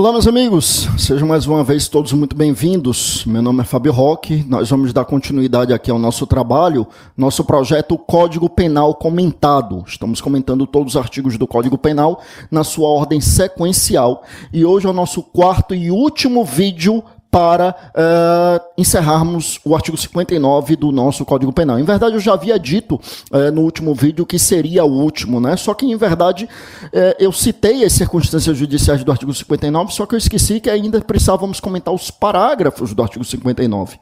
Olá, meus amigos, sejam mais uma vez todos muito bem-vindos. Meu nome é Fábio Roque, nós vamos dar continuidade aqui ao nosso trabalho, nosso projeto Código Penal Comentado. Estamos comentando todos os artigos do Código Penal na sua ordem sequencial e hoje é o nosso quarto e último vídeo para uh, encerrarmos o artigo 59 do nosso Código Penal. Em verdade, eu já havia dito uh, no último vídeo que seria o último, né? Só que, em verdade, uh, eu citei as circunstâncias judiciais do artigo 59, só que eu esqueci que ainda precisávamos comentar os parágrafos do artigo 59.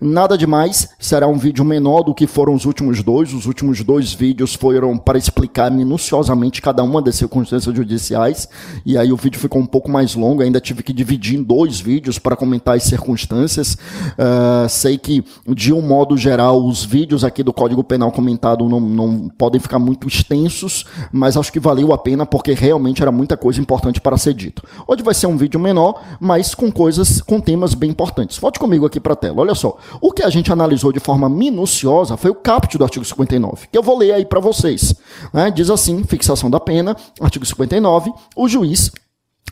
Nada demais, será um vídeo menor do que foram os últimos dois. Os últimos dois vídeos foram para explicar minuciosamente cada uma das circunstâncias judiciais, e aí o vídeo ficou um pouco mais longo, ainda tive que dividir em dois vídeos para comentar tais circunstâncias. Uh, sei que, de um modo geral, os vídeos aqui do Código Penal comentado não, não podem ficar muito extensos, mas acho que valeu a pena porque realmente era muita coisa importante para ser dito. Hoje vai ser um vídeo menor, mas com coisas, com temas bem importantes. Volte comigo aqui para a tela. Olha só, o que a gente analisou de forma minuciosa foi o caput do artigo 59, que eu vou ler aí para vocês. Né? Diz assim: fixação da pena, artigo 59, o juiz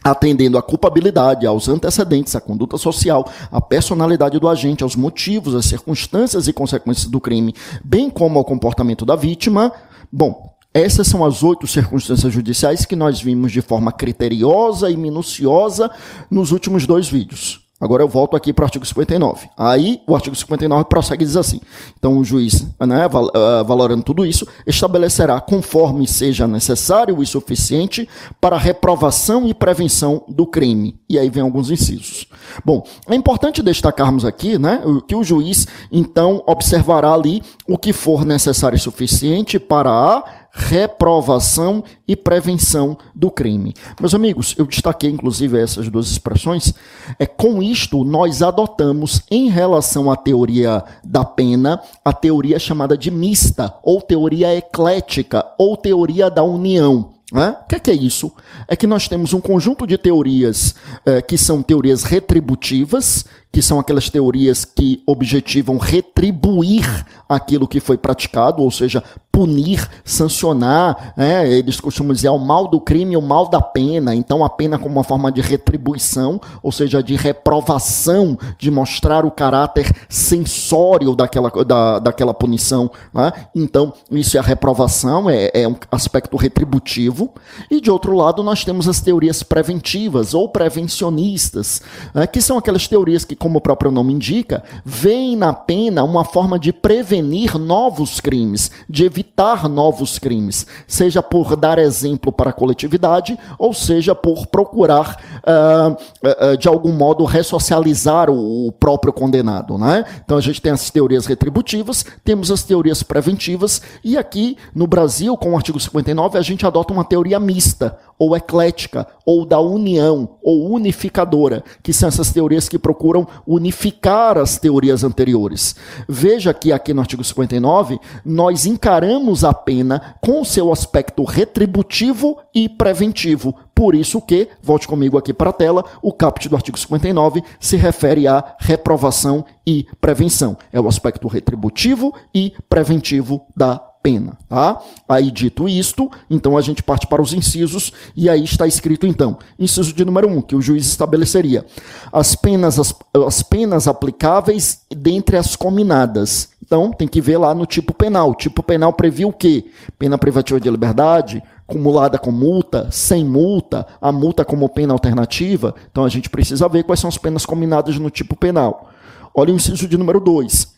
atendendo à culpabilidade, aos antecedentes, à conduta social, à personalidade do agente, aos motivos, às circunstâncias e consequências do crime, bem como ao comportamento da vítima. Bom, essas são as oito circunstâncias judiciais que nós vimos de forma criteriosa e minuciosa nos últimos dois vídeos. Agora eu volto aqui para o artigo 59. Aí o artigo 59 prossegue e diz assim: então o juiz, né, eh, valorando tudo isso, estabelecerá conforme seja necessário e suficiente para reprovação e prevenção do crime. E aí vem alguns incisos. Bom, é importante destacarmos aqui, né, que o juiz então observará ali o que for necessário e suficiente para a reprovação e prevenção do crime. Meus amigos, eu destaquei inclusive essas duas expressões. É com isto nós adotamos em relação à teoria da pena a teoria chamada de mista ou teoria eclética ou teoria da união. O que, é que, é isso? É que nós temos um conjunto de teorias eh, que são teorias retributivas, que são aquelas teorias que objetivam retribuir aquilo que foi praticado, ou seja, punir, sancionar, né? eles costumam dizer o mal do crime o mal da pena. Então, a pena como uma forma de retribuição, ou seja, de reprovação, de mostrar o caráter sensório daquela, da, daquela punição. Né? Então, isso é a reprovação, é, é um aspecto retributivo. E, de outro lado, nós temos as teorias preventivas ou prevencionistas, né? que são aquelas teorias que, como o próprio nome indica, veem na pena uma forma de prevenir novos crimes, de evitar novos crimes, seja por dar exemplo para a coletividade, ou seja por procurar, uh, uh, de algum modo, ressocializar o, próprio condenado. Né? Então a gente tem as teorias retributivas, temos as teorias preventivas, e aqui no Brasil, com o artigo 59, a gente adota uma teoria mista, ou eclética, ou da união, ou unificadora, que são essas teorias que procuram unificar as teorias anteriores. Veja que aqui no artigo 59, nós encaramos a pena com seu aspecto retributivo e preventivo. Por isso que, volte comigo aqui para a tela, o caput do artigo 59 se refere à reprovação e prevenção. É o aspecto retributivo e preventivo da pena. Tá? Aí, dito isto, então a gente parte para os incisos, e aí está escrito então, inciso de número 1, um, que o juiz estabeleceria as penas, as, as penas aplicáveis dentre as cominadas. Então, tem que ver lá no tipo penal. O tipo penal previa o quê? Pena privativa de liberdade, acumulada com multa, sem multa, a multa como pena alternativa. Então, a gente precisa ver quais são as penas combinadas no tipo penal. Olha o inciso de número 2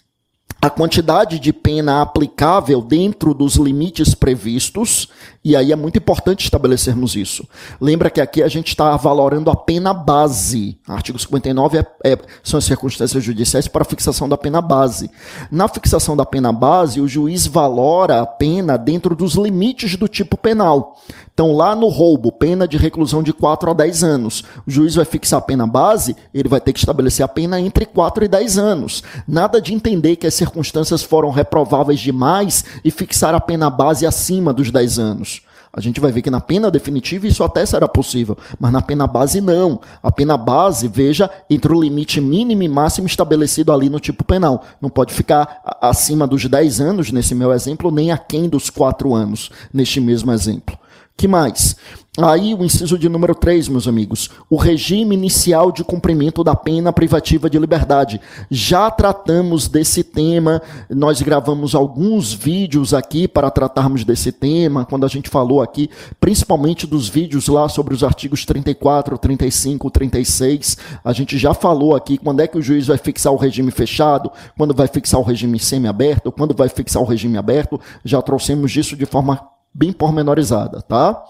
a quantidade de pena aplicável dentro dos limites previstos, e aí é muito importante estabelecermos isso. Lembra que aqui a gente está valorando a pena base. Artigo 59 é, é, são as circunstâncias judiciais para fixação da pena base. Na fixação da pena base, o juiz valora a pena dentro dos limites do tipo penal. Então, lá no roubo, pena de reclusão de 4 a 10 anos. O juiz vai fixar a pena base, ele vai ter que estabelecer a pena entre 4 e 10 anos. Nada de entender que as circunstâncias foram reprováveis demais e fixar a pena base acima dos 10 anos. A gente vai ver que na pena definitiva isso até será possível, mas na pena base não. A pena base, veja, entre o limite mínimo e máximo estabelecido ali no tipo penal. Não pode ficar acima dos 10 anos, nesse meu exemplo, nem aquém dos 4 anos, neste mesmo exemplo. Que mais? Aí o inciso de número 3, meus amigos, o regime inicial de cumprimento da pena privativa de liberdade. Já tratamos desse tema, nós gravamos alguns vídeos aqui para tratarmos desse tema, quando a gente falou aqui, principalmente dos vídeos lá sobre os artigos 34, 35, 36. A gente já falou aqui quando é que o juiz vai fixar o regime fechado, quando vai fixar o regime semi-aberto, quando vai fixar o regime aberto. Já trouxemos isso de forma bem pormenorizada, tá?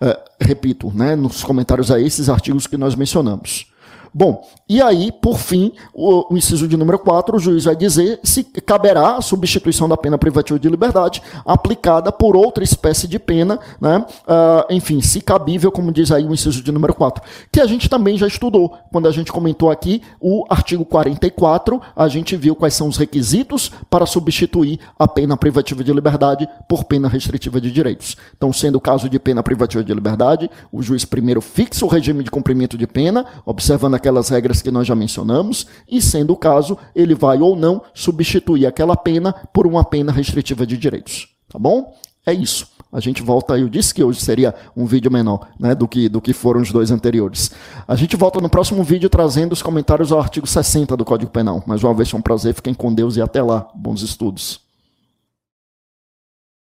É, repito, né, nos comentários a esses artigos que nós mencionamos. Bom, e aí, por fim, o, o, inciso de número 4, o juiz vai dizer se caberá a substituição da pena privativa de liberdade aplicada por outra espécie de pena, né? Uh, enfim, se cabível, como diz aí o inciso de número 4, que a gente também já estudou. Quando a gente comentou aqui o artigo 44, a gente viu quais são os requisitos para substituir a pena privativa de liberdade por pena restritiva de direitos. Então, sendo o caso de pena privativa de liberdade, o juiz primeiro fixa o regime de cumprimento de pena, observando a aquelas regras que nós já mencionamos, e sendo o caso, ele vai ou não substituir aquela pena por uma pena restritiva de direitos. Tá bom? É isso. A gente volta, eu disse que hoje seria um vídeo menor né, do, que, do que foram os dois anteriores. A gente volta no próximo vídeo trazendo os comentários ao artigo 60 do Código Penal. Mais uma vez foi um prazer, fiquem com Deus e até lá. Bons estudos.